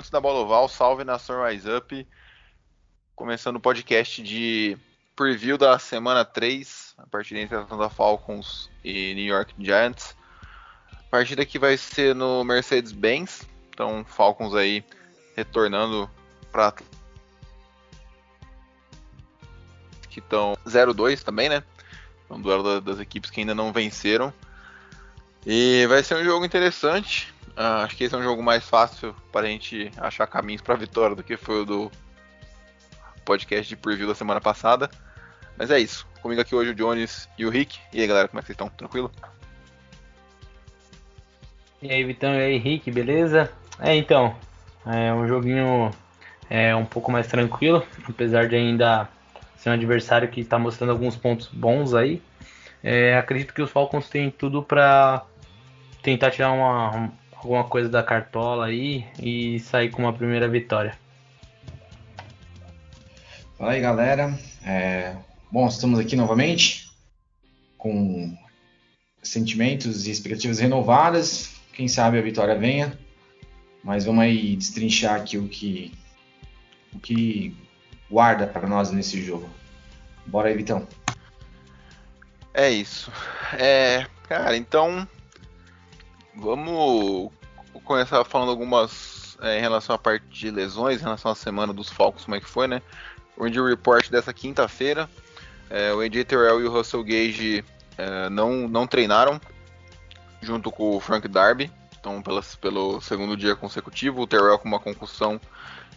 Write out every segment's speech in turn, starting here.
Amantes da bola salve nação Rise Up. Começando o podcast de preview da semana 3, a partida entre Atlanta Falcons e New York Giants. Partida que vai ser no Mercedes-Benz, então Falcons aí retornando para que estão 0-2 também, né? Um duelo das equipes que ainda não venceram. E vai ser um jogo interessante. Uh, acho que esse é um jogo mais fácil para a gente achar caminhos para a vitória do que foi o do podcast de preview da semana passada. Mas é isso. Comigo aqui hoje o Jones e o Rick. E aí galera, como é que vocês estão? Tranquilo? E aí Vitão, e aí Rick, beleza? É então, é um joguinho é, um pouco mais tranquilo, apesar de ainda ser um adversário que está mostrando alguns pontos bons aí. É, acredito que os Falcons têm tudo para tentar tirar uma, alguma coisa da cartola aí e sair com uma primeira vitória. Fala aí galera, é... bom, estamos aqui novamente com sentimentos e expectativas renovadas. Quem sabe a vitória venha, mas vamos aí destrinchar aqui o que o que guarda para nós nesse jogo. Bora aí, Vitão. É isso. É, cara, então Vamos começar falando algumas é, em relação à parte de lesões, em relação à semana dos Falcons, como é que foi, né? O injury report dessa quinta-feira, é, o AJ Terrell e o Russell Gage é, não, não treinaram junto com o Frank Darby, então pelas, pelo segundo dia consecutivo, o Terrell com uma concussão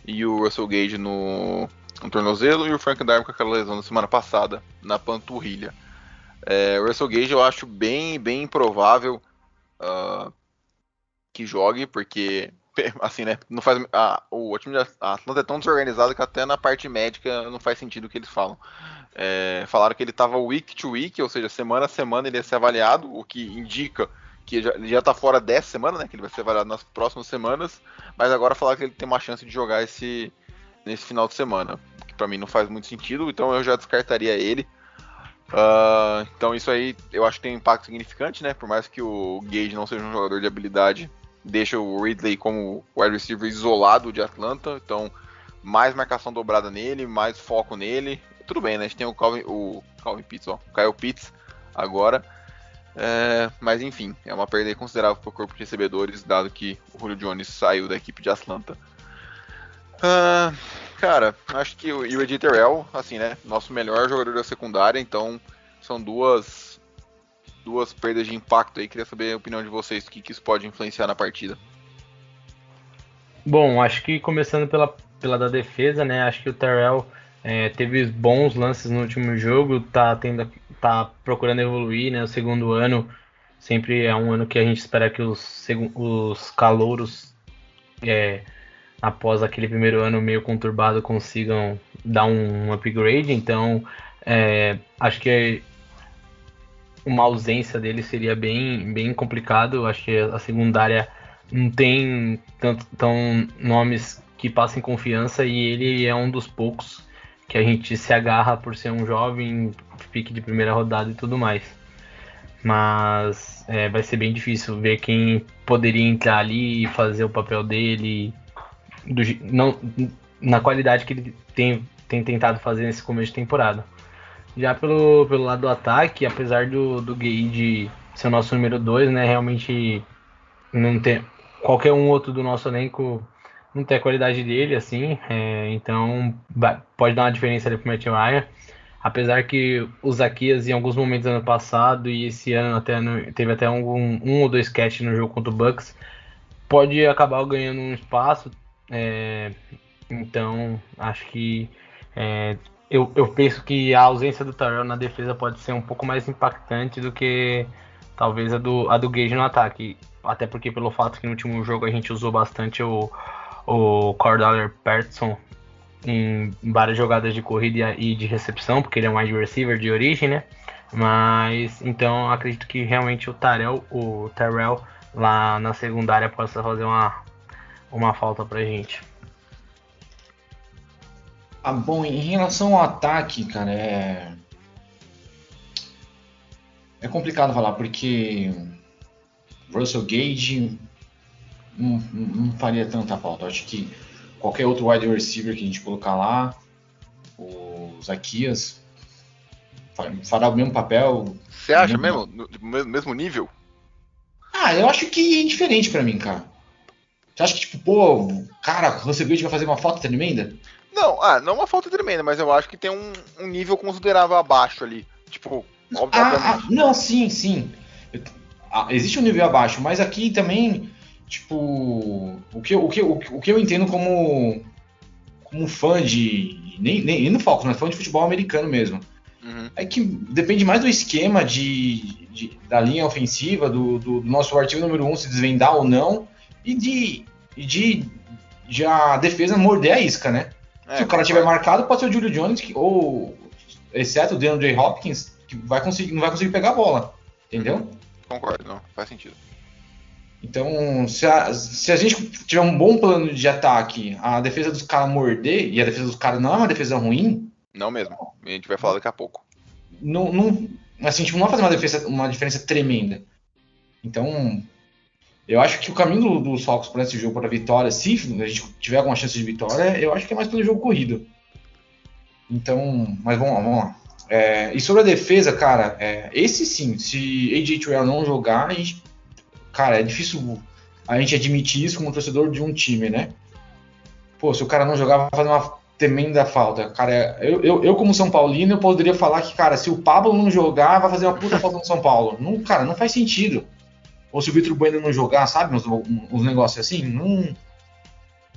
e o Russell Gage no, no tornozelo e o Frank Darby com aquela lesão da semana passada na panturrilha. É, o Russell Gage eu acho bem, bem improvável uh, que jogue, porque assim, né, não faz a, o time de Atlanta é tão desorganizado que até na parte médica não faz sentido o que eles falam. É, falaram que ele estava week to week, ou seja, semana a semana ele ia ser avaliado, o que indica que já, ele já tá fora dessa semana, né, que ele vai ser avaliado nas próximas semanas, mas agora falaram que ele tem uma chance de jogar esse nesse final de semana, que para mim não faz muito sentido, então eu já descartaria ele. Uh, então isso aí eu acho que tem um impacto significante, né? Por mais que o Gage não seja um jogador de habilidade, deixa o Ridley como wide receiver isolado de Atlanta. Então, mais marcação dobrada nele, mais foco nele. Tudo bem, né? A gente tem o Calvin, o Calvin Pitts, ó, o Kyle Pitts agora. É, mas enfim, é uma perda considerável para o corpo de recebedores, dado que o Julio Jones saiu da equipe de Atlanta. Uh, cara, acho que o Ed Terrell, assim, né? Nosso melhor jogador da secundária, então são duas duas perdas de impacto aí. Queria saber a opinião de vocês, o que, que isso pode influenciar na partida. Bom, acho que começando pela, pela da defesa, né? Acho que o Terrell é, teve bons lances no último jogo, tá, tendo, tá procurando evoluir, né? O segundo ano sempre é um ano que a gente espera que os, os calouros é, após aquele primeiro ano meio conturbado, consigam dar um upgrade. Então, é, acho que uma ausência dele seria bem, bem complicado. Acho que a secundária não tem tanto tão nomes que passem confiança e ele é um dos poucos que a gente se agarra por ser um jovem, pique de primeira rodada e tudo mais. Mas é, vai ser bem difícil ver quem poderia entrar ali e fazer o papel dele do, não, na qualidade que ele tem, tem tentado fazer nesse começo de temporada. Já pelo, pelo lado do ataque, apesar do, do Gage ser o nosso número 2, né, realmente não tem qualquer um outro do nosso elenco não tem a qualidade dele, assim, é, então pode dar uma diferença ali pro Matt Ryan. Apesar que o Zaquias em alguns momentos do ano passado e esse ano até no, teve até um, um ou dois catch no jogo contra o Bucks, pode acabar ganhando um espaço, é, então, acho que é, eu, eu penso que a ausência do Tarell na defesa pode ser um pouco mais impactante do que talvez a do, a do Gage no ataque. Até porque pelo fato que no último jogo a gente usou bastante o, o Cordaler em várias jogadas de corrida e de recepção, porque ele é um wide receiver de origem, né? Mas então acredito que realmente o Tarell, o Terrell lá na secundária possa fazer uma, uma falta pra gente. Ah, bom, em relação ao ataque, cara, é. É complicado falar, porque Russell Gage não, não faria tanta falta. Acho que qualquer outro wide receiver que a gente colocar lá, o Zaquias, fará o mesmo papel. Você acha mesmo? No mesmo nível? Ah, eu acho que é indiferente para mim, cara. Você acha que, tipo, pô, cara, Russell Gage vai fazer uma falta tremenda? Não, ah, não uma falta tremenda, mas eu acho que tem um, um nível considerável abaixo ali. Tipo, obviamente. Ah, ah, não, sim, sim. Ah, existe um nível abaixo, mas aqui também, tipo, o que, o que, o, o que eu entendo como, como fã de. Nem, nem, nem no Falcons, mas fã de futebol americano mesmo. Uhum. É que depende mais do esquema de, de da linha ofensiva, do, do, do, nosso artigo número 1 um, se desvendar ou não, e de, de, de a defesa morder a isca, né? É, Se o cara tiver marcado, pode ser o Julio Jones, que, ou exceto o DeAndre Hopkins, que vai conseguir, não vai conseguir pegar a bola. Entendeu? Concordo, não, faz sentido. Então, se a, se a gente tiver um bom plano de ataque, a defesa dos caras morder, e a defesa dos caras não é uma defesa ruim. Não mesmo. A gente vai falar daqui a pouco. Não, não, assim, tipo, não vai fazer uma, defesa, uma diferença tremenda. Então, eu acho que o caminho dos do Falcons para esse jogo para vitória, se a gente tiver alguma chance de vitória, eu acho que é mais pelo jogo corrido. Então, mas vamos lá, vamos lá. É, e sobre a defesa, cara, é, esse sim, se AJ Terrell não jogar, a gente, cara, é difícil a gente admitir isso como torcedor de um time, né? Pô, se o cara não jogar, vai fazer uma tremenda falta. Cara, eu, eu, eu, como São Paulino, eu poderia falar que, cara, se o Pablo não jogar, vai fazer uma puta falta no São Paulo. Não, cara, não faz sentido ou se o Vitor Bueno não jogar, sabe? Uns, uns negócios assim. Não...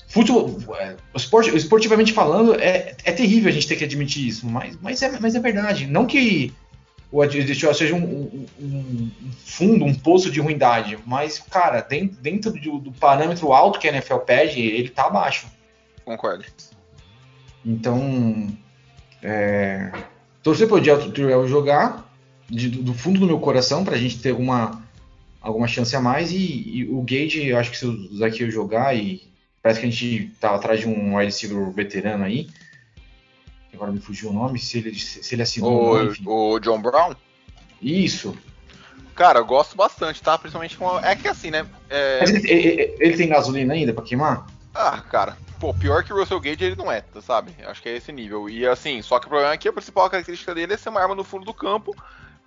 Futebol, é, esporti, esportivamente falando, é, é terrível a gente ter que admitir isso, mas, mas, é, mas é verdade. Não que o adversário seja um, um, um, fundo, um poço de ruindade, mas, cara, dentro, dentro do, do, parâmetro alto que a NFL pede, ele tá abaixo. Concordo. Então, é, torcer pro Tyrell jogar de, do fundo do meu coração pra gente ter alguma alguma chance a mais. E, e o Gage, eu acho que se o Zaqueu jogar, e parece que a gente tá atrás de um wide receiver veterano aí. Agora me fugiu o nome, se ele, se ele assinou. O, nome, o John Brown? Isso. Cara, eu gosto bastante, tá? Principalmente com. É que assim, né? É... Mas ele, ele, ele, tem gasolina ainda pra queimar? Ah, cara. Pô, pior que o Russell Gage ele não é, sabe? Acho que é esse nível. E assim, só que o problema é que a principal característica dele é ser uma arma no fundo do campo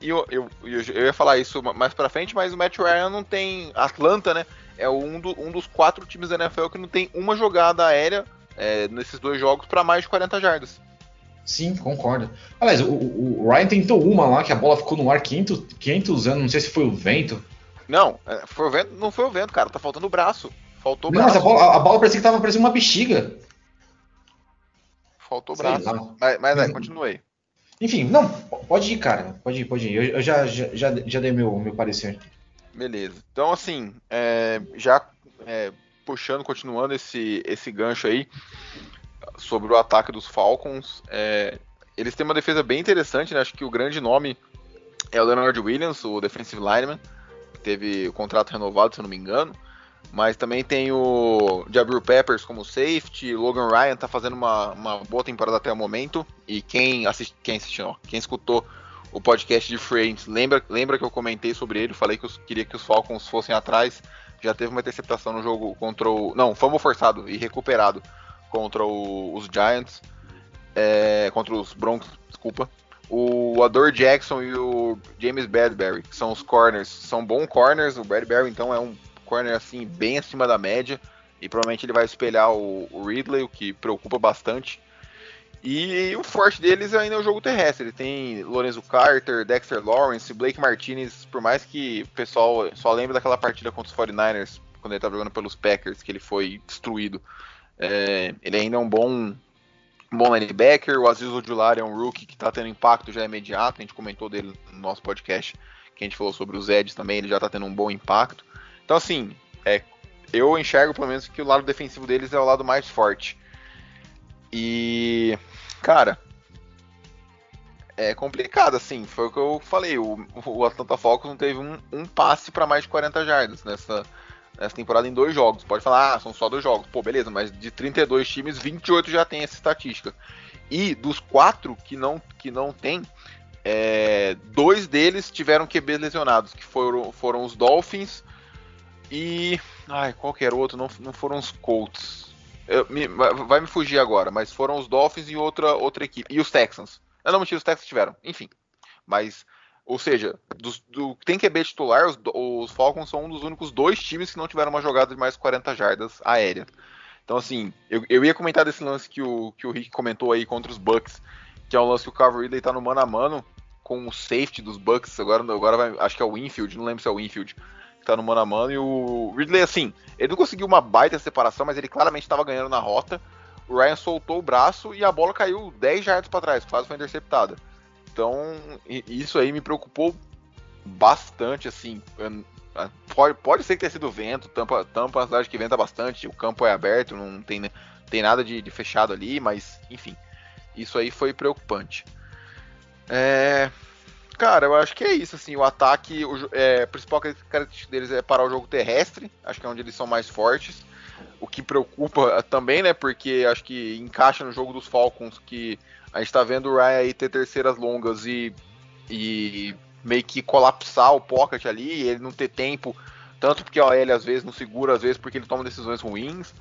e eu, eu, eu, ia falar isso mais pra frente, mas o Matt Ryan não tem. Atlanta, né? É um, do, um dos quatro times da NFL que não tem uma jogada aérea é, nesses dois jogos para mais de 40 jardas. Sim, concordo. Aliás, o, o, Ryan tentou uma lá que a bola ficou no ar 500, 500 anos, não sei se foi o vento. Não, é, foi o vento, não foi o vento, cara, tá faltando o braço. Faltou o braço. Não, a bola, a bola parecia que tava parecendo uma bexiga. Faltou o braço. Mas, mas é, continuei. Enfim, não, pode ir, cara. Pode ir, pode ir. Eu, eu já, já, já dei meu, meu parecer. Beleza. Então, assim, é, já é, puxando, continuando esse, esse gancho aí sobre o ataque dos Falcons, é, eles têm uma defesa bem interessante, né? Acho que o grande nome é o Leonard Williams, o defensive lineman, que teve o contrato renovado, se eu não me engano. Mas também tem o Jabril Peppers como safety, Logan Ryan tá fazendo uma, uma boa temporada até o momento. E quem, quem assistiu, quem escutou o podcast de Frames, lembra, lembra que eu comentei sobre ele, falei que eu queria que os Falcons fossem atrás. Já teve uma interceptação no jogo contra o. Não, fumble forçado e recuperado contra o, os Giants. É, contra os Broncos, desculpa. O Ador Jackson e o James Bradbury, que são os corners, são bons corners. O Bradbury, então, é um corner assim bem acima da média e provavelmente ele vai espelhar o, o Ridley, o que preocupa bastante. E o forte deles ainda é o jogo terrestre. Ele tem Lorenzo Carter, Dexter Lawrence, Blake Martinez, por mais que o pessoal só lembre daquela partida contra os 49ers, quando ele estava jogando pelos Packers, que ele foi destruído. É, ele ainda é um bom, um bom linebacker. O Aziz Ojulari é um rookie que está tendo impacto já imediato. A gente comentou dele no nosso podcast que a gente falou sobre os Eds também, ele já tá tendo um bom impacto. Então, assim, é, eu enxergo pelo menos que o lado defensivo deles é o lado mais forte. E, cara, é complicado, assim. Foi o que eu falei. O, o Atlanta Falcons não teve um, um passe para mais de 40 jardas nessa, nessa temporada em dois jogos. Pode falar, ah, são só dois jogos. Pô, beleza, mas de 32 times, 28 já tem essa estatística. E dos quatro que não, que não tem, é, dois deles tiveram QB lesionados, que foram, foram os Dolphins e. Ai, qualquer outro, não, não foram os Colts. Eu, me, vai me fugir agora, mas foram os Dolphins e outra, outra equipe. E os Texans. Eu não mentira, os Texans tiveram, enfim. Mas, ou seja, dos, do, tem QB titular, os, os Falcons são um dos únicos dois times que não tiveram uma jogada de mais 40 jardas aérea. Então, assim, eu, eu ia comentar desse lance que o, que o Rick comentou aí contra os Bucks, que é um lance que o Calvin Ridley tá no mano a mano com o safety dos Bucks, agora, agora vai, acho que é o Winfield, não lembro se é o Winfield, que tá no mano a mano, e o Ridley, assim, ele não conseguiu uma baita separação, mas ele claramente estava ganhando na rota, o Ryan soltou o braço e a bola caiu 10 jardas para trás, quase foi interceptada. Então, isso aí me preocupou bastante, assim, Pode, pode ser que tenha sido vento, tampa, tampa a cidade que venta bastante, o campo é aberto, não tem, tem nada de, de fechado ali, mas enfim, isso aí foi preocupante. É, cara, eu acho que é isso, assim, o ataque, o é, principal característica deles é parar o jogo terrestre, acho que é onde eles são mais fortes, o que preocupa também, né, porque acho que encaixa no jogo dos Falcons, que a gente tá vendo o Ryan aí ter terceiras longas e, e meio que colapsar o pocket ali, e ele não ter tempo, tanto porque a OL às vezes não segura, às vezes porque ele toma decisões ruins.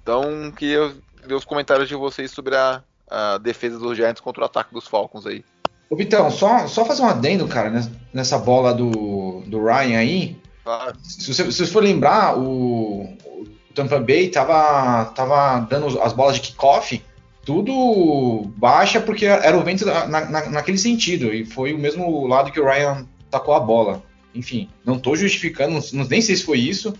Então, queria ver os comentários de vocês sobre a, a defesa dos Giants contra o ataque dos Falcons aí. Ô Vitão, só, só fazer um adendo, cara, nessa bola do, do Ryan aí. Claro. Se você, se você for lembrar, o, o Tampa Bay tava, tava dando as bolas de kickoff tudo baixa porque era o vento na, na, naquele sentido e foi o mesmo lado que o Ryan tacou a bola. Enfim, não estou justificando, não, nem sei se foi isso,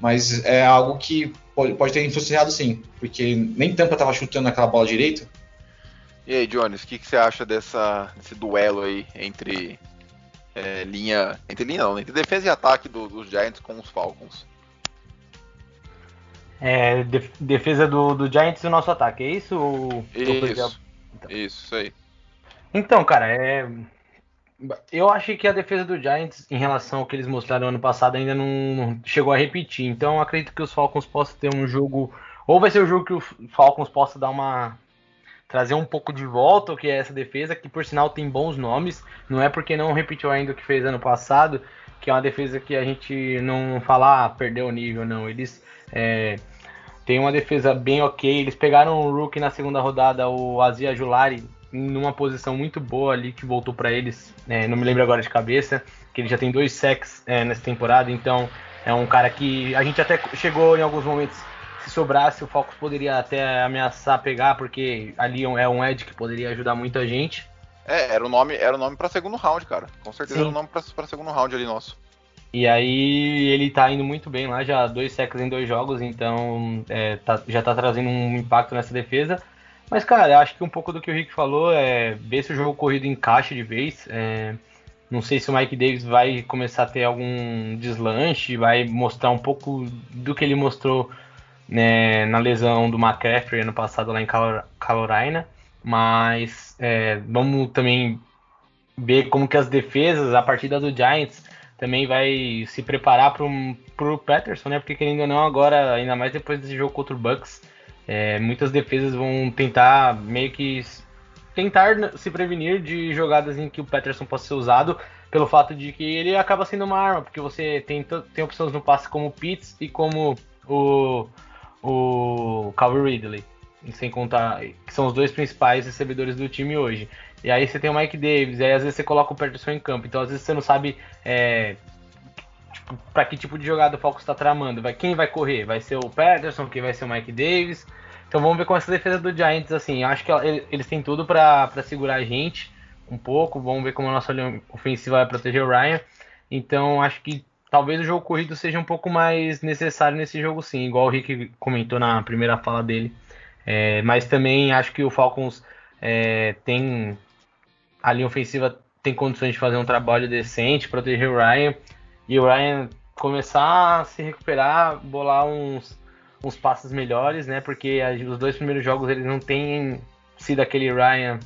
mas é algo que pode, pode ter influenciado sim, porque nem Tampa estava chutando aquela bola direito. E aí, Jones, o que, que, você acha dessa, desse duelo aí entre é, linha. Entre linha não, entre defesa e ataque do, dos Giants com os Falcons? É, defesa do, do Giants e o nosso ataque, é isso? Isso, então. isso aí. Então, cara, é... eu achei que a defesa do Giants, em relação ao que eles mostraram ano passado, ainda não chegou a repetir. Então, acredito que os Falcons possam ter um jogo. Ou vai ser o jogo que o Falcons possa dar uma. Trazer um pouco de volta o que é essa defesa, que por sinal tem bons nomes. Não é porque não repetiu ainda o que fez ano passado, que é uma defesa que a gente não fala, ah, perdeu o nível, não. Eles é, tem uma defesa bem ok. Eles pegaram o rookie na segunda rodada, o Azia Julari, numa posição muito boa ali que voltou para eles. É, não me lembro agora de cabeça, que ele já tem dois sacks é, nessa temporada. Então é um cara que a gente até chegou em alguns momentos. Se sobrasse, o Falcons poderia até ameaçar pegar, porque ali é um edge que poderia ajudar muita gente. É, era o nome, era o nome para segundo round, cara. Com certeza Sim. era o nome para segundo round ali nosso. E aí ele tá indo muito bem lá, já dois sacks em dois jogos, então é, tá, já tá trazendo um impacto nessa defesa. Mas, cara, acho que um pouco do que o Rick falou é ver se o jogo corrido encaixa de vez. É, não sei se o Mike Davis vai começar a ter algum deslanche, vai mostrar um pouco do que ele mostrou né, na lesão do McCaffrey ano passado lá em Carolina. Mas é, vamos também ver como que as defesas, a partida do Giants, também vai se preparar para o Patterson, né? Porque querendo ou não, agora, ainda mais depois desse jogo contra o Bucks, é, muitas defesas vão tentar meio que tentar se prevenir de jogadas em que o Patterson possa ser usado pelo fato de que ele acaba sendo uma arma, porque você tem, tem opções no passe como o Pitts e como o, o Calvin Ridley, sem contar que são os dois principais recebedores do time hoje. E aí você tem o Mike Davis, e aí às vezes você coloca o Peterson em campo. Então às vezes você não sabe é, tipo, para que tipo de jogada o Falcons está tramando. Vai, quem vai correr? Vai ser o Peterson, quem vai ser o Mike Davis. Então vamos ver com essa defesa do Giants, assim, acho que eles têm tudo para segurar a gente um pouco. Vamos ver como a nossa ofensiva vai proteger o Ryan. Então acho que talvez o jogo corrido seja um pouco mais necessário nesse jogo sim, igual o Rick comentou na primeira fala dele. É, mas também acho que o Falcons é, tem a linha ofensiva tem condições de fazer um trabalho decente, proteger o Ryan e o Ryan começar a se recuperar, bolar uns, uns passes melhores, né? Porque os dois primeiros jogos eles não têm sido aquele Ryan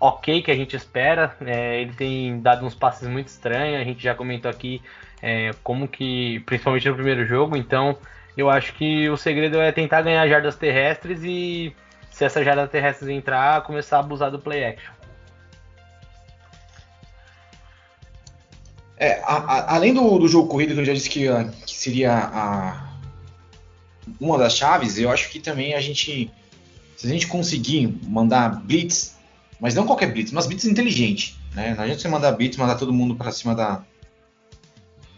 ok que a gente espera. É, ele tem dado uns passes muito estranhos. A gente já comentou aqui é, como que, principalmente no primeiro jogo. Então, eu acho que o segredo é tentar ganhar jardas terrestres e se essa jarda terrestres entrar, começar a abusar do play action. É, a, a, além do, do, jogo corrido que eu já disse que, que seria a, uma das chaves, eu acho que também a gente, se a gente conseguir mandar blitz, mas não qualquer blitz, mas blitz inteligente, né? Não adianta você mandar blitz, mandar todo mundo para cima da,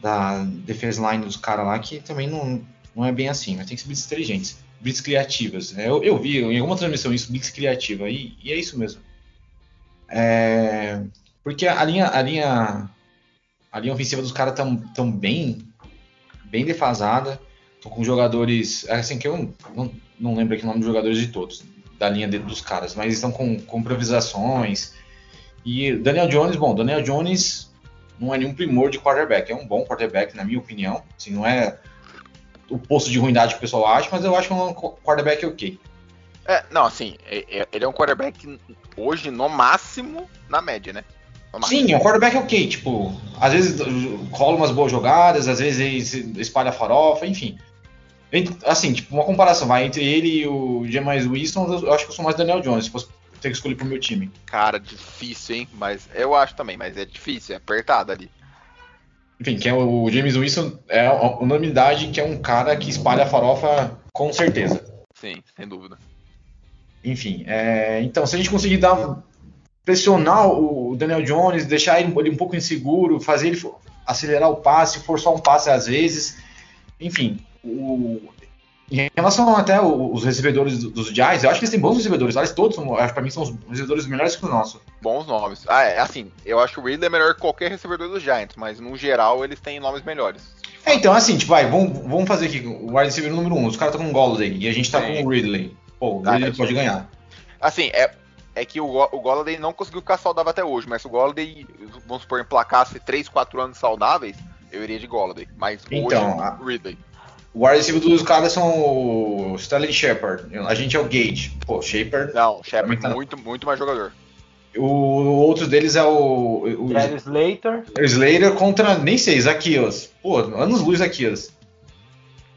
da defense line dos caras lá, que também não, não é bem assim, mas tem que ser blitz inteligentes, blitz criativas. Né? Eu, eu vi em alguma transmissão isso, blitz criativa, e, e é isso mesmo. É, porque a linha, a linha a linha ofensiva dos caras tão, tão bem, bem defasada. Estão com jogadores. É assim que eu não, não lembro aqui o nome dos jogadores de todos, da linha de, dos caras, mas estão com, com improvisações. E Daniel Jones, bom, Daniel Jones não é nenhum primor de quarterback, é um bom quarterback, na minha opinião. Assim, não é o posto de ruindade que o pessoal acha, mas eu acho que é um quarterback ok. É, não, assim, é, é, ele é um quarterback hoje, no máximo, na média, né? Sim, o quarterback é ok, tipo, às vezes rola umas boas jogadas, às vezes espalha farofa, enfim. Assim, tipo, uma comparação, vai, entre ele e o James Winston, eu acho que eu sou mais Daniel Jones, se fosse ter que escolher pro meu time. Cara, difícil, hein? Mas eu acho também, mas é difícil, é apertado ali. Enfim, que é o James Winston é unanimidade que é um cara que espalha farofa com certeza. Sim, sem dúvida. Enfim, é, então se a gente conseguir dar pressionar o Daniel Jones, deixar ele, um pouco inseguro, fazer ele acelerar o passe, forçar um passe às vezes. Enfim, o, em relação até os recebedores dos Giants, eu acho que eles têm bons recebedores. Eles todos, para mim, são os recebedores melhores que o nosso. Bons nomes. Ah, é, assim, eu acho que o Ridley é melhor que qualquer recebedor dos Giants, mas no geral eles têm nomes melhores. É, então, assim, tipo, vai, vamos, vamos fazer aqui o wide receiver número 1. Um, os caras estão com o Golladay e a gente tá Sim. com o Ridley. Pô, o Ridley ah, pode ganhar. Assim, é, é que o, o Golladay não conseguiu ficar saudável até hoje, mas se o Golladay, vamos supor, emplacasse 3, 4 anos saudáveis, eu iria de Golladay. Mas então, hoje, a... Ridley. O wide receiver dos caras são o Sterling Shepard. A gente é o Gage. Pô, Shepard. Não, Shepard tá... muito, muito mais jogador. O, o outro deles é o. o Slater. Slater contra, nem sei, Zaquios. Pô, anos luz Zaquios.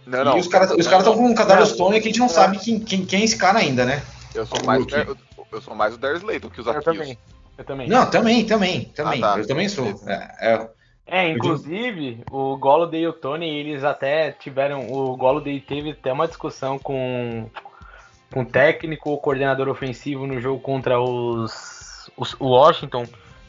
Não, não. E os caras estão com um Kadarius Stone que a gente não sabe quem, quem, quem é esse cara ainda, né? Eu sou mais. Eu, eu sou mais o Darius Slater que os Eu também. Eu também. Não, também, também, também. Ah, tá. Eu também sou. É, é, é inclusive, o Golladay e o Tony, eles até tiveram. O Golladay teve até uma discussão com, com o técnico, o coordenador ofensivo no jogo contra os, os o Washington.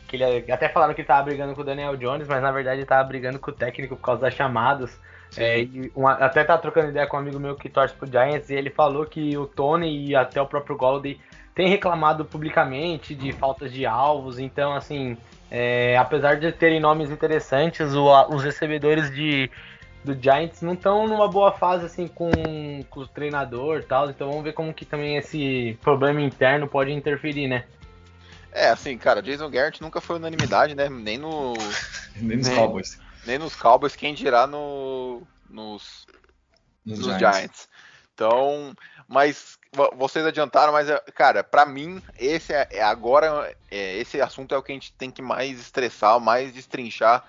Que ele até falaram que ele tava brigando com o Daniel Jones, mas na verdade ele tava brigando com o técnico por causa das chamadas. É, uma, até tá trocando ideia com um amigo meu que torce pro Giants e ele falou que o Tony e até o próprio Golladay tem reclamado publicamente de faltas de alvos, então assim, é, apesar de terem nomes interessantes, o, os recebedores de, do Giants não estão numa boa fase assim com, com o treinador e tal, então vamos ver como que também esse problema interno pode interferir, né? É, assim, cara, Jason Garrett nunca foi unanimidade, né? Nem no. nem nos nem, Cowboys. Nem nos Cowboys, quem dirá no, nos, nos, nos Giants. Giants. Então, mas vocês adiantaram, mas cara, para mim esse é, é agora é, esse assunto é o que a gente tem que mais estressar, mais destrinchar,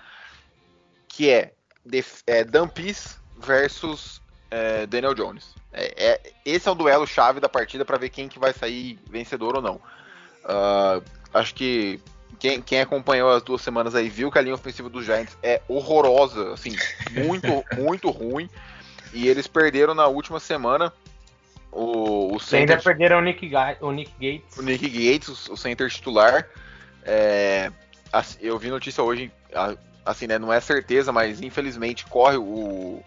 que é, é Peace versus é, Daniel Jones. É, é, esse é o duelo chave da partida para ver quem que vai sair vencedor ou não. Uh, acho que quem, quem, acompanhou as duas semanas aí viu que a linha ofensiva dos Giants é horrorosa, assim, muito, muito ruim. E eles perderam na última semana o, o center, ainda perderam o Nick, o Nick Gates. O Nick Gates, o center titular. É, eu vi notícia hoje, assim, né? Não é certeza, mas infelizmente corre o,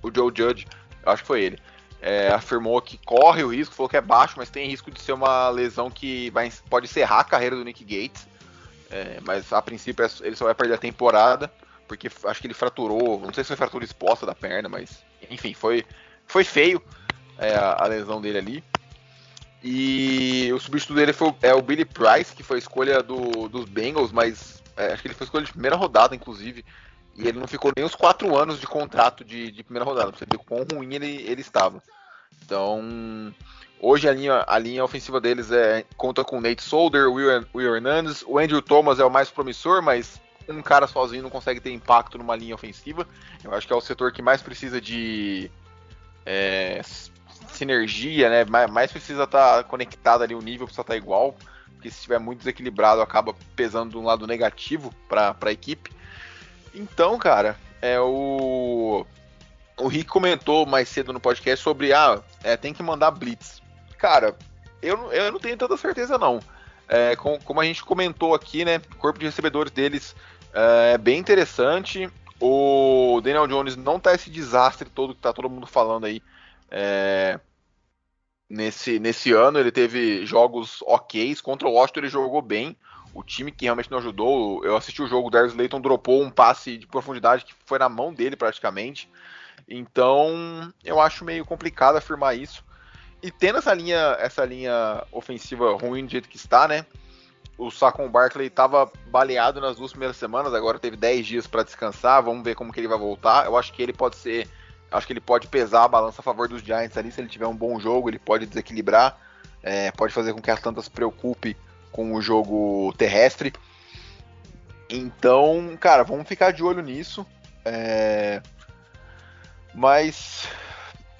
o Joe Judge, acho que foi ele. É, afirmou que corre o risco, falou que é baixo, mas tem risco de ser uma lesão que vai, pode encerrar a carreira do Nick Gates. É, mas a princípio é, ele só vai perder a temporada, porque acho que ele fraturou, não sei se foi fratura exposta da perna, mas enfim, foi, foi feio é, a, a, lesão dele ali. E o substituto dele foi, é o Billy Price, que foi escolha do, dos Bengals, mas é, acho que ele foi escolha de primeira rodada, inclusive. E ele não ficou nem os quatro anos de contrato de, de primeira rodada, pra você ver quão ruim ele, ele estava. Então, hoje a linha, a linha ofensiva deles é, conta com Nate Solder, Will, Will Hernandez, o Andrew Thomas é o mais promissor, mas um cara sozinho não consegue ter impacto numa linha ofensiva. Eu acho que é o setor que mais precisa de é, sinergia, né? Mais, mais precisa estar tá conectado ali, o nível precisa estar tá igual, porque se estiver muito desequilibrado acaba pesando de um lado negativo para a equipe. Então, cara, é o o Rick comentou mais cedo no podcast sobre ah, é, tem que mandar blitz. Cara, eu, eu não tenho tanta certeza não. É, com, como a gente comentou aqui, né, o corpo de recebedores deles é bem interessante. O Daniel Jones não tá esse desastre todo que tá todo mundo falando aí. É, nesse, nesse ano ele teve jogos ok. Contra o Washington ele jogou bem. O time que realmente não ajudou. Eu assisti o jogo, o Darius Layton dropou um passe de profundidade que foi na mão dele praticamente. Então eu acho meio complicado afirmar isso. E tendo essa linha, essa linha ofensiva ruim do jeito que está, né? O Saquon Barkley estava baleado nas duas primeiras semanas, agora teve 10 dias para descansar. Vamos ver como que ele vai voltar. Eu acho que ele pode ser Acho que ele pode pesar a balança a favor dos Giants ali. Se ele tiver um bom jogo, ele pode desequilibrar. É, pode fazer com que a Atlanta se preocupe com o jogo terrestre. Então, cara, vamos ficar de olho nisso. É... Mas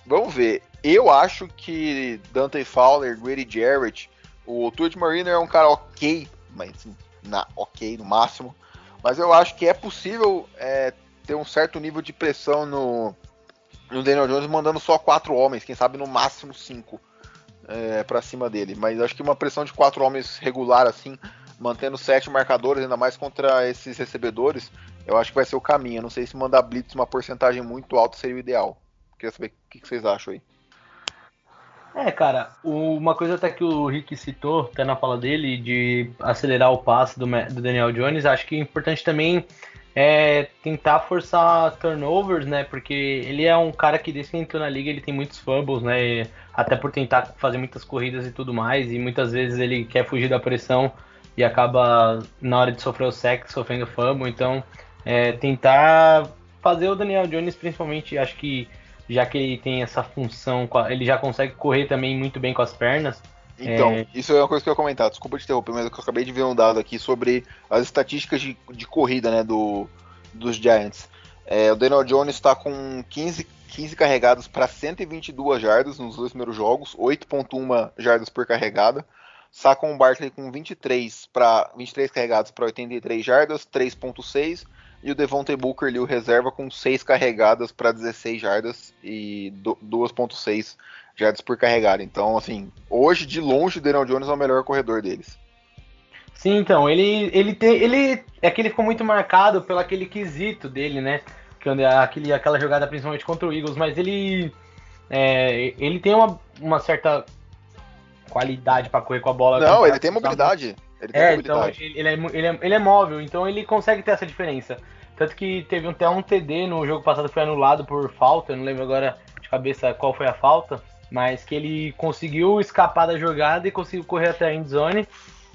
vamos ver. Eu acho que Dante Fowler, Grady Jarrett, o Tuit Mariner é um cara ok, mas assim, na, ok no máximo. Mas eu acho que é possível é, ter um certo nível de pressão no, no Daniel Jones mandando só quatro homens, quem sabe no máximo cinco é, para cima dele. Mas acho que uma pressão de quatro homens regular assim, mantendo sete marcadores, ainda mais contra esses recebedores, eu acho que vai ser o caminho. Eu não sei se mandar blitz uma porcentagem muito alta seria o ideal. Queria saber o que vocês acham aí. É, cara, uma coisa até que o Rick citou, até na fala dele, de acelerar o passe do, do Daniel Jones, acho que é importante também é tentar forçar turnovers, né? Porque ele é um cara que desde que entrou na liga ele tem muitos fumbles, né? Até por tentar fazer muitas corridas e tudo mais, e muitas vezes ele quer fugir da pressão e acaba na hora de sofrer o sec sofrendo fumble. Então, é, tentar fazer o Daniel Jones, principalmente, acho que já que ele tem essa função, ele já consegue correr também muito bem com as pernas. Então, é... isso é uma coisa que eu ia comentar, desculpa te interromper, mas eu acabei de ver um dado aqui sobre as estatísticas de, de corrida né, do, dos Giants. É, o Daniel Jones está com 15, 15 carregadas para 122 jardas nos dois primeiros jogos, 8.1 jardas por carregada. Saquon Barkley com 23 para 23 carregados para 83 jardas, 3.6 e o Devontae Booker ali o reserva com 6 carregadas para 16 jardas e 2.6 jardas por carregada. Então, assim, hoje de longe o Daniel Jones é o melhor corredor deles. Sim, então, ele ele tem ele é que ele ficou muito marcado pelo aquele quesito dele, né? Que aquele aquela jogada principalmente contra o Eagles, mas ele é, ele tem uma, uma certa qualidade para correr com a bola. Não, ele tem mobilidade. Ele tem é, então ele é, ele, é, ele é móvel, então ele consegue ter essa diferença. Tanto que teve até um TD no jogo passado foi anulado por falta, eu não lembro agora de cabeça qual foi a falta mas que ele conseguiu escapar da jogada e conseguiu correr até a endzone.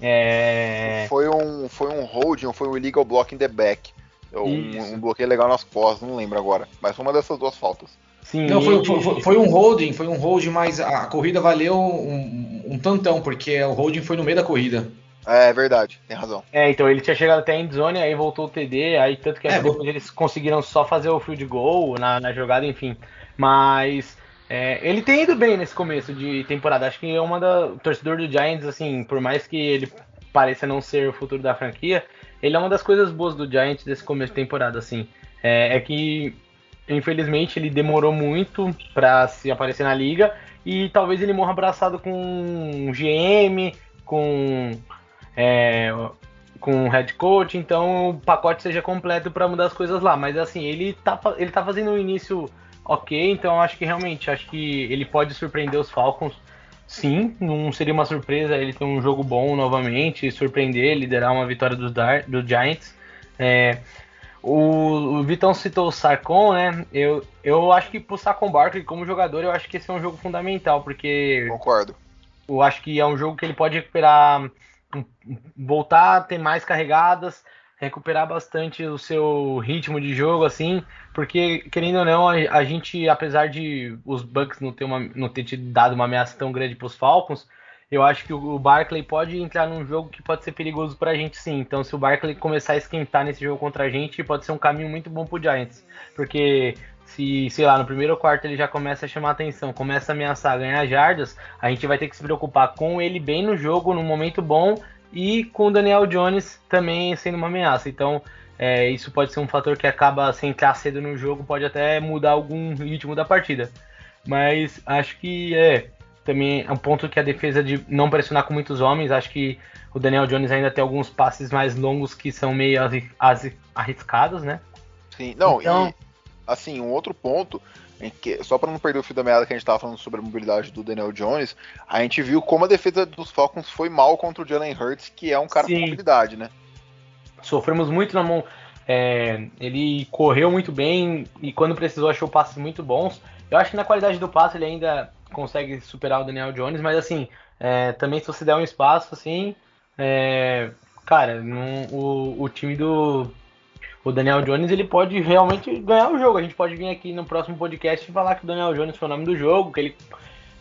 É... Foi um foi um holding, foi um illegal block in the back. Um, um, bloqueio legal nas costas, não lembro agora. Mas foi uma dessas duas faltas. Sim, não, foi, foi, foi, um holding, foi um holding, mas a corrida valeu um, um tantão, porque o holding foi no meio da corrida. É, é verdade, tem razão. É, então ele tinha chegado até a endzone, aí voltou o TD, aí tanto que é, depois eles conseguiram só fazer o field goal na, na jogada, enfim. Mas é, ele tem ido bem nesse começo de temporada. Acho que é uma da. O torcedor do Giants, assim, por mais que ele pareça não ser o futuro da franquia, ele é uma das coisas boas do Giants desse começo de temporada, assim. É, é que, infelizmente, ele demorou muito para se aparecer na liga e talvez ele morra abraçado com um GM, com. É, com head coach, então o pacote seja completo para mudar as coisas lá. Mas assim, ele tá, ele tá fazendo um início ok, então acho que realmente, acho que ele pode surpreender os Falcons. Sim, não seria uma surpresa ele ter um jogo bom novamente, surpreender, liderar uma vitória dos, Dar do Giants. É, o, o, Vitão citou o Sarcon, né? Eu, eu acho que pro Sarcon Barkley, como jogador, eu acho que esse é um jogo fundamental, porque. Concordo. eu acho que é um jogo que ele pode recuperar, voltar a ter mais carregadas, recuperar bastante o seu ritmo de jogo, assim, porque, querendo ou não, a, a gente, apesar de os Bucks não ter, uma, não ter te dado uma ameaça tão grande para os Falcons, eu acho que o Barkley pode entrar num jogo que pode ser perigoso para a gente sim. Então, se o Barkley começar a esquentar nesse jogo contra a gente, pode ser um caminho muito bom para o Giants. Porque se, sei lá, no primeiro quarto ele já começa a chamar atenção, começa a ameaçar ganhar jardas, a gente vai ter que se preocupar com ele bem no jogo, no momento bom, e com o Daniel Jones também sendo uma ameaça. Então, é, isso pode ser um fator que acaba, se entrar cedo no jogo, pode até mudar algum ritmo da partida. Mas acho que é também é um ponto que a defesa de não pressionar com muitos homens. Acho que o Daniel Jones ainda tem alguns passes mais longos que são meio arriscados, né? Sim, não, então... e assim, um outro ponto, que, só para não perder o fio da meada que a gente estava falando sobre a mobilidade do Daniel Jones, a gente viu como a defesa dos Falcons foi mal contra o Jalen Hurts, que é um cara Sim. com mobilidade, né? Sofremos muito na mão. É, ele correu muito bem e quando precisou achou passes muito bons. Eu acho que na qualidade do passe ele ainda consegue superar o Daniel Jones, mas assim, é, também se você der um espaço, assim, é, cara, o, o time do o Daniel Jones ele pode realmente ganhar o jogo. A gente pode vir aqui no próximo podcast e falar que o Daniel Jones foi o nome do jogo, que ele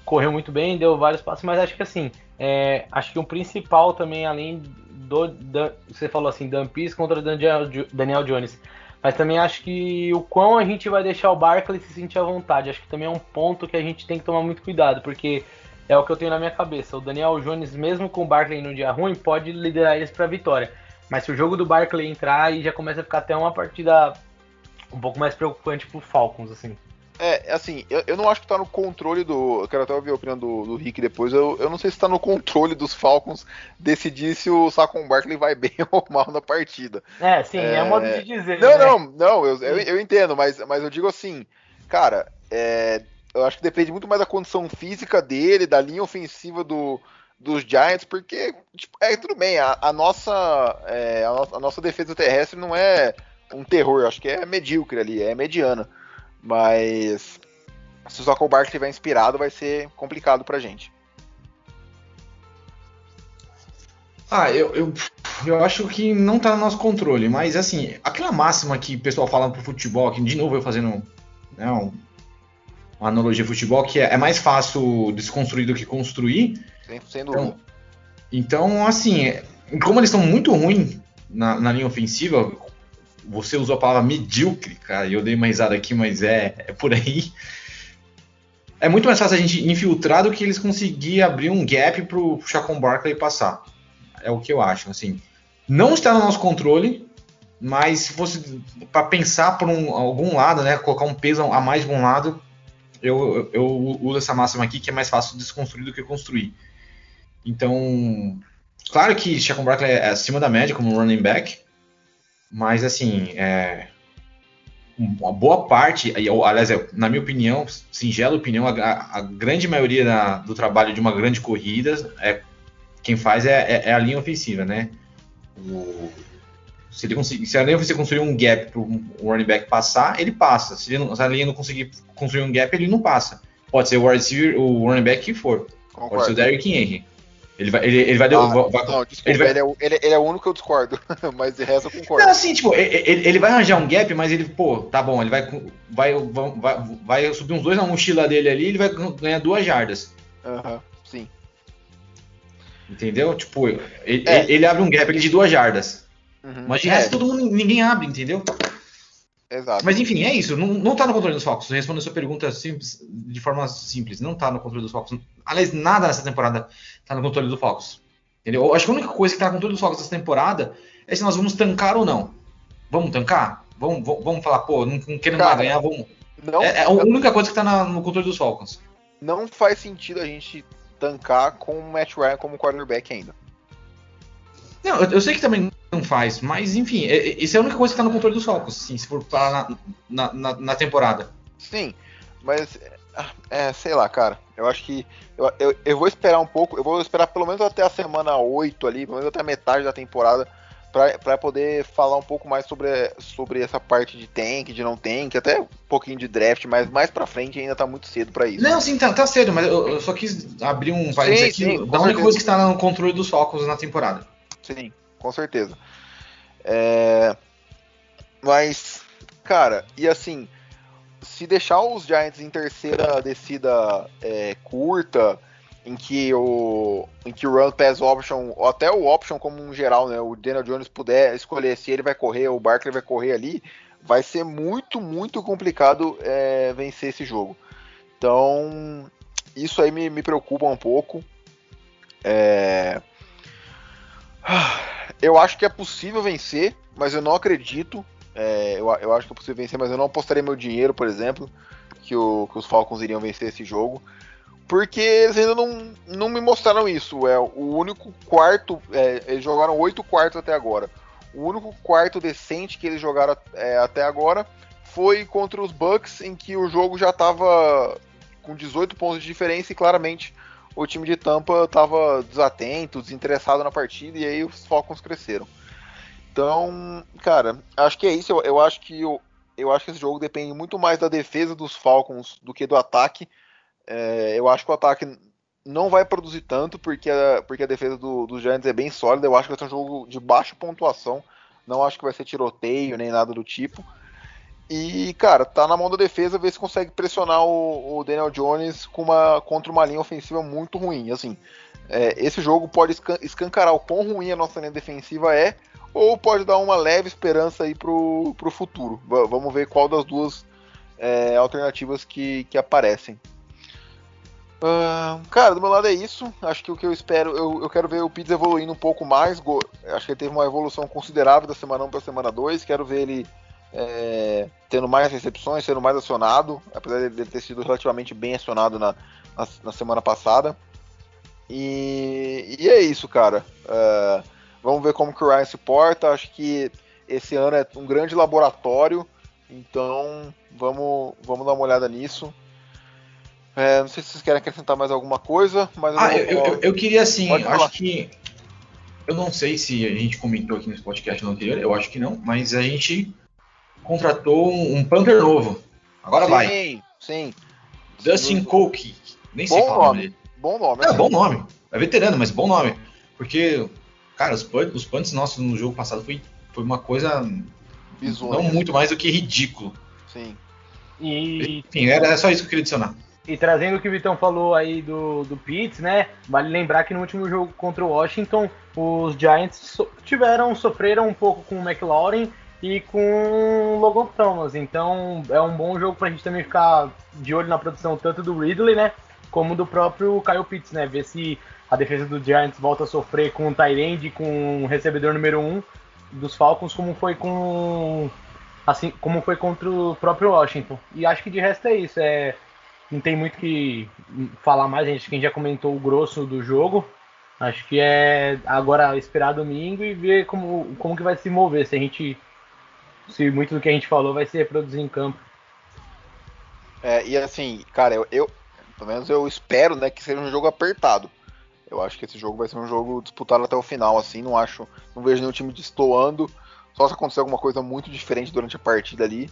correu muito bem, deu vários passos, mas acho que assim, é, acho que o principal também, além do, você falou assim, Dan Pease contra Daniel, Daniel Jones, mas também acho que o quão a gente vai deixar o Barkley se sentir à vontade. Acho que também é um ponto que a gente tem que tomar muito cuidado, porque é o que eu tenho na minha cabeça. O Daniel Jones, mesmo com o Barkley no dia ruim, pode liderar eles para a vitória. Mas se o jogo do Barkley entrar, aí já começa a ficar até uma partida um pouco mais preocupante pro Falcons, assim. É, assim, eu, eu não acho que tá no controle do. Eu quero até ouvir a opinião do, do Rick depois. Eu, eu não sei se tá no controle dos Falcons decidir se o Saquon Barkley vai bem ou mal na partida. É, sim, é, é modo de dizer. Não, né? não, não, eu, eu, eu, entendo, mas, mas eu digo assim, cara, é, eu acho que depende muito mais da condição física dele, da linha ofensiva do, dos Giants, porque tipo, é tudo bem, a, a nossa, é, a, a, nossa defesa terrestre não é um terror, acho que é medíocre ali, é mediana. Mas se o Zaco Barkley estiver inspirado, vai ser complicado pra gente. Ah, eu, eu, eu acho que não tá no nosso controle, mas assim, aquela máxima que o pessoal fala pro futebol, que de novo eu fazendo né, um, uma analogia futebol, que é, é, mais fácil desconstruir do que construir. Sem, sem dúvida. Então, então, assim, como eles estão muito ruins na, na linha ofensiva, você usou a palavra medíocre, cara, e eu dei uma risada aqui, mas é, é por aí. É muito mais fácil a gente infiltrar do que eles conseguir abrir um gap pro Chacon Barkley passar. É o que eu acho, assim. Não está no nosso controle, mas se fosse para pensar por um, algum lado, né, colocar um peso a mais de um lado, eu, eu, uso essa máxima aqui que é mais fácil desconstruir do que construir. Então, claro que Chacon Barkley é acima da média como running back, mas, assim, é, uma boa parte, aliás, é, na minha opinião, singela opinião, a, a grande maioria da, do trabalho de uma grande corrida, é, quem faz é, é, é a linha ofensiva, né? O, se, ele conseguir, se a linha ofensiva construir um gap para o running back passar, ele passa. Se, não, se, a linha não conseguir construir um gap, ele não passa. Pode ser o receiver, o running back que for. Concordo. Pode ser o Derrick Henry. Ele vai, ele, ele vai, ah, vai, não, desculpa, ele, vai... ele, é, ele, ele, é, o único que eu discordo, mas de resto eu concordo. Não, assim, tipo, ele, ele vai arranjar um gap, mas ele, pô, tá bom, ele vai, vai, vai, vai subir uns dois na mochila dele ali, ele vai ganhar duas jardas. Aham, sim. Entendeu? Tipo, ele, é. ele, abre um gap de duas jardas. Uhum, mas de resto é. todo mundo, ninguém abre, entendeu? Exato. Mas enfim, é isso. Não, não tá no controle dos Falcons. Respondendo a sua pergunta simples, de forma simples. Não tá no controle dos Falcons. Aliás, nada nessa temporada tá no controle dos Falcons. Entendeu? Eu acho que a única coisa que tá no controle dos Falcons essa temporada é se nós vamos tancar ou não. Vamos tancar? Vamos, vamos falar, pô, não, não queremos mais ganhar, vamos. Não, é, é, a única coisa que tá na, no controle dos Falcons. Não faz sentido a gente tancar com o Matt Ryan como quarterback ainda. Não, eu, eu, sei que também não faz, mas enfim, é, é, isso é a única coisa que tá no controle dos Falcons, sim, se for parar na, na, na, temporada. Sim, mas é, sei lá, cara. Eu acho que eu, eu, eu, vou esperar um pouco, eu vou esperar pelo menos até a semana 8 ali, pelo menos até a metade da temporada, para poder falar um pouco mais sobre, sobre essa parte de tank, de não tank, até um pouquinho de draft, mas mais pra frente ainda tá muito cedo para isso. Não, sim, tá, tá cedo, mas eu, eu, só quis abrir um parênteses aqui sim, da única coisa que está no controle dos Falcons na temporada. Sim, com certeza. É... Mas, cara, e assim, se deixar os Giants em terceira descida é, curta, em que o em que o run pass option, ou até o option como um geral, né, o Daniel Jones puder escolher se ele vai correr ou o Barkley vai correr ali, vai ser muito, muito complicado é, vencer esse jogo. Então, isso aí me, me preocupa um pouco. É... Eu acho que é possível vencer, mas eu não acredito. É, eu, eu acho que é possível vencer, mas eu não apostaria meu dinheiro, por exemplo, que, o, que os Falcons iriam vencer esse jogo porque eles ainda não, não me mostraram isso. É o único quarto, é, eles jogaram oito quartos até agora. O único quarto decente que eles jogaram é, até agora foi contra os Bucks, em que o jogo já estava com 18 pontos de diferença e claramente o time de Tampa estava desatento, desinteressado na partida e aí os Falcons cresceram. Então, cara, acho que é isso. Eu, eu acho que eu, eu acho que esse jogo depende muito mais da defesa dos Falcons do que do ataque. É, eu acho que o ataque não vai produzir tanto, porque a, porque a defesa do, dos Giants é bem sólida. Eu acho que vai ser um jogo de baixa pontuação. Não acho que vai ser tiroteio nem nada do tipo. E, cara, tá na mão da defesa ver se consegue pressionar o, o Daniel Jones com uma, contra uma linha ofensiva muito ruim. Assim, é, esse jogo pode escancarar o quão ruim a nossa linha defensiva é, ou pode dar uma leve esperança aí pro, pro futuro. V vamos ver qual das duas é, alternativas que, que aparecem. Uh, cara, do meu lado é isso. Acho que o que eu espero, eu, eu quero ver o Pitts evoluindo um pouco mais. Acho que ele teve uma evolução considerável da semana 1 para semana 2. Quero ver ele é, tendo mais recepções, sendo mais acionado, apesar de ele ter sido relativamente bem acionado na, na, na semana passada. E, e, é isso, cara. Uh, vamos ver como que o Ryan se porta. Acho que esse ano é um grande laboratório. Então vamos, vamos dar uma olhada nisso. É, não sei se vocês querem acrescentar mais alguma coisa, mas ah, eu, eu, eu, queria assim, acho que eu não sei se a gente comentou aqui nesse podcast anterior, eu acho que não, mas a gente contratou um, um Panther novo. Agora sim, vai. Sim, sim. Dustin Coke, nem bom sei qual nome. dele. Bom nome. É, bom nome. É veterano, mas bom nome. Porque, cara, os punts, os punts nossos no jogo passado foi, foi uma coisa Bizonha. não muito mais do que ridículo. Sim. E... Enfim, era só isso que eu queria adicionar. E trazendo o que o Vitão falou aí do, do Pitts, né? Vale lembrar que no último jogo contra o Washington, os Giants so tiveram, sofreram um pouco com o McLaurin e com Logan Thomas. Então é um bom jogo pra gente também ficar de olho na produção tanto do Ridley, né? Como do próprio Kyle Pitts, né? Ver se a defesa do Giants volta a sofrer com o Tyrande, com o recebedor número 1 um dos Falcons, como foi com assim como foi contra o próprio Washington. E acho que de resto é isso. É não tem muito que falar mais, gente, quem já comentou o grosso do jogo. Acho que é agora esperar domingo e ver como, como que vai se mover, se a gente. Se muito do que a gente falou vai se reproduzir em campo. É, e assim, cara, eu, eu, pelo menos eu espero, né, que seja um jogo apertado. Eu acho que esse jogo vai ser um jogo disputado até o final, assim, não acho, não vejo nenhum time destoando, só se acontecer alguma coisa muito diferente durante a partida ali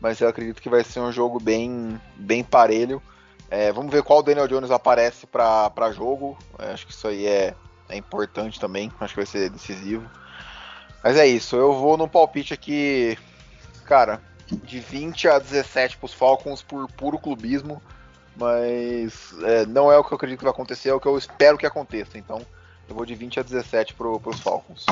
mas eu acredito que vai ser um jogo bem, bem parelho. É, vamos ver qual Daniel Jones aparece para jogo. É, acho que isso aí é, é importante também. Acho que vai ser decisivo. Mas é isso. Eu vou no palpite aqui, cara, de 20 a 17 para os Falcons por puro clubismo. Mas é, não é o que eu acredito que vai acontecer, é o que eu espero que aconteça. Então eu vou de 20 a 17 para os Falcons.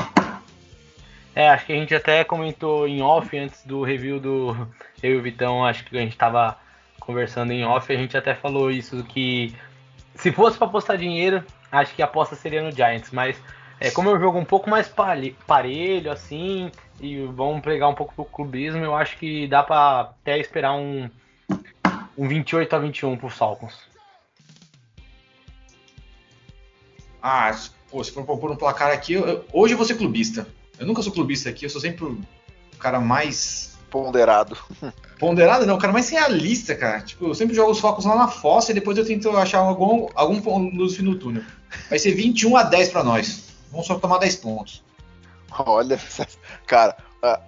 É, acho que a gente até comentou em off antes do review do eu e o Vitão, acho que a gente estava conversando em off, a gente até falou isso que se fosse para apostar dinheiro, acho que a aposta seria no Giants, mas é, como é um jogo um pouco mais parelho assim, e vamos pegar um pouco pro clubismo, eu acho que dá para até esperar um um 28 a 21 pro Falcons. Ah, pô, se for pôr um placar aqui, eu, hoje eu vou ser clubista. Eu nunca sou clubista aqui, eu sou sempre o cara mais. Ponderado. Ponderado não, o cara mais realista, cara. Tipo, eu sempre jogo os focos lá na fossa e depois eu tento achar algum, algum luz no túnel. Vai ser 21 a 10 para nós. Vamos só tomar 10 pontos. Olha, cara,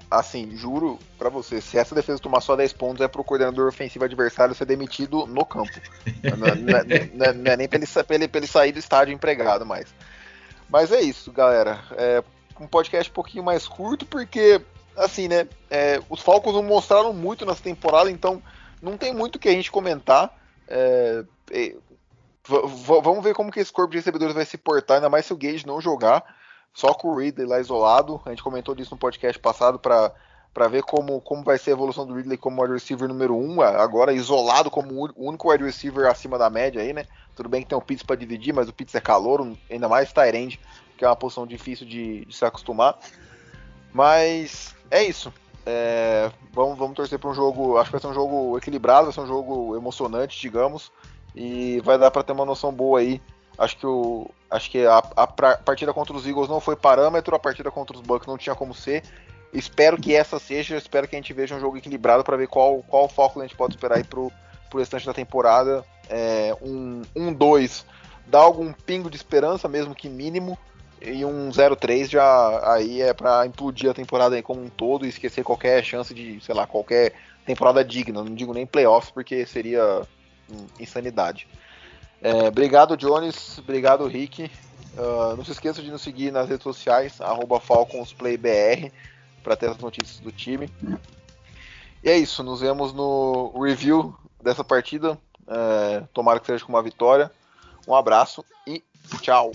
assim, juro pra você, se essa defesa tomar só 10 pontos é pro coordenador ofensivo adversário ser demitido no campo. não, não, não, não, é nem pra ele, pra, ele, pra ele sair do estádio empregado mais. Mas é isso, galera. É um podcast um pouquinho mais curto, porque, assim, né, é, os Falcons não mostraram muito nessa temporada, então não tem muito o que a gente comentar. É, é, vamos ver como que esse corpo de recebedores vai se portar, ainda mais se o Gage não jogar, só com o Ridley lá isolado. A gente comentou disso no podcast passado para para ver como, como vai ser a evolução do Ridley como wide receiver número 1, um, agora isolado como o único wide receiver acima da média aí, né? Tudo bem que tem o Pitts para dividir, mas o Pitts é calor, ainda mais Tyrande, que é uma posição difícil de, de se acostumar. Mas é isso. É, vamos, vamos torcer para um jogo. Acho que vai ser um jogo equilibrado, vai ser um jogo emocionante, digamos. E vai dar para ter uma noção boa aí. Acho que, o, acho que a, a, a, partida contra os Eagles não foi parâmetro, a partida contra os Bucks não tinha como ser. Espero que essa seja, espero que a gente veja um jogo equilibrado para ver qual, qual foco a gente pode esperar aí pro, pro restante da temporada. É, um 1-2 um, dá algum pingo de esperança, mesmo que mínimo. E um 0-3 já aí é para implodir a temporada aí como um todo e esquecer qualquer chance de, sei lá, qualquer temporada digna. Não digo nem playoffs, porque seria insanidade. É, obrigado, Jones. Obrigado, Rick. Uh, não se esqueça de nos seguir nas redes sociais, FalconsPlayBR, para ter as notícias do time. E é isso, nos vemos no review dessa partida. É, tomara que seja com uma vitória. Um abraço e tchau.